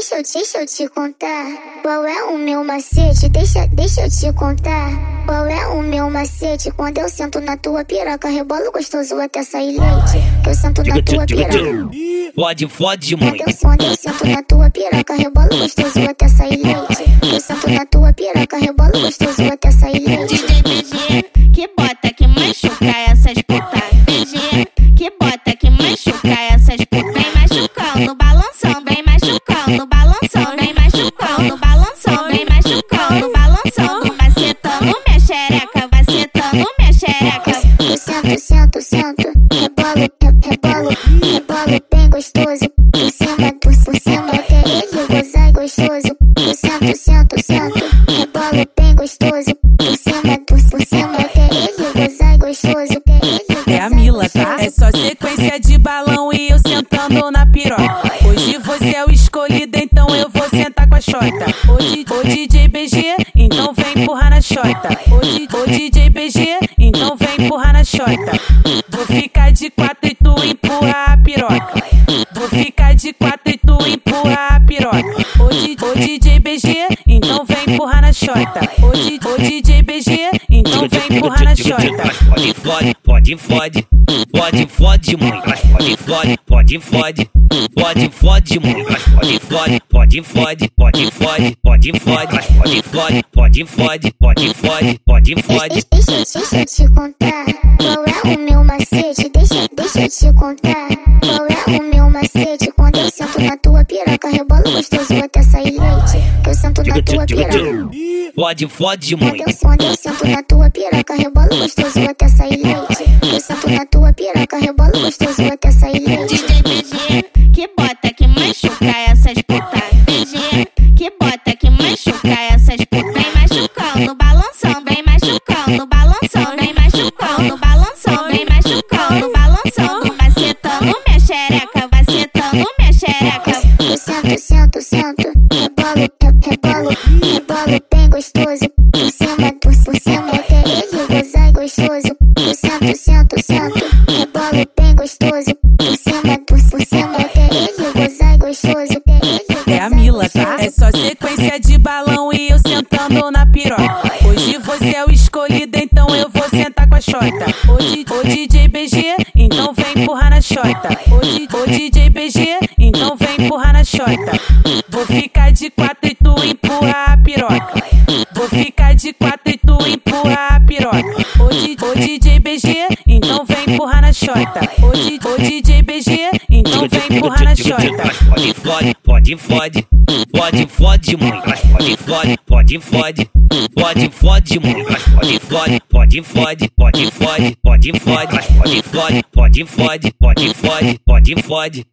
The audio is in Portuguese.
deixa, eu, deixa eu te contar. Qual é o meu macete? Deixa, deixa eu te contar. Qual é o meu macete? Quando eu sento na tua piroca, rebolo gostoso até sair leite. Que eu sento na tua piroca. Fode, fode muito. Quando eu, sento na tua piroca, rebolo gostoso até sair leite. Que eu sento na tua piroca, rebolo gostoso até sair leite. DJ BG, que bota que machuca essas putas. BG, que bota que machuca essas machucando, balançando, vem machucando, balançando, vem machucando, balançando, macetando minha xereca, macetando minha xereca. Eu sento, sento, sento, rebolo, re- rebolo, rebolo bem gostoso. Por cima, por, por cima, até ele gozar gostoso. Eu sento, sento, sento, rebolo bem gostoso. Por cima, por, por cima, até ele gozar gostoso. É a Mila, tá? É só sequência de balão e eu sentando na piroca. Então eu vou sentar com a xota. Hoje, o DJ BG, então vem empurrar na xota. Hoje, o DJ BG, então vem empurrar na xota. Vou ficar de quatro e tu empurra a piroca. Vou ficar de quatro e tu empurra a piroca. Hoje, o DJ BG, então vem empurrar na xota. Hoje, o DJ BG, empurrar na xota. Mas fode, fode, pode, fode. Pode, fode muito. Mas fode, fode, pode, fode. Pode, fode muito. Mas fode, pode, fode. Pode, fode, pode, fode. Fode, fode, pode, fode. Pode, fode, pode, fode. Deixa, deixa eu te contar qual é o meu macete. Deixa, deixa eu te contar qual é o meu macete. Quando eu sento na tua na tua piroca. Pode, fode Quando muito. eu, quando eu sento na tua piroca, rebolo gostoso até sair leite. Eu sento na tua piroca, rebolo gostoso até sair leite. DJ BG, que bota que machuca essas putas. BG, que bota que machuca essas gostoso. Por, por cima, até ele gozar gostoso. Eu sento, sento, sento, rebolo bem gostoso. Por, por cima, até ele gozar gostoso. É a Mila, tá? É só sequência de balão e eu sentando na piroca. Hoje você é o escolhido, então eu vou sentar com a xota. Hoje, o DJ BG, então vem empurrar na xota. Hoje, o DJ BG, então vem empurrar na xota. Vou ficar de quatro e de quatro e tu empurra a piroca. O DJ BG, então vem empurrar na. Hoje, o DJ BG, então vem empurrar na xota. Mas fode, pode, fode. Pode, fode. Mas fode, pode, fode. Pode, fode. Mas fode, pode, fode. Pode, fode, pode, fode. Mas fode, fode, pode, fode. Pode, fode, pode, fode.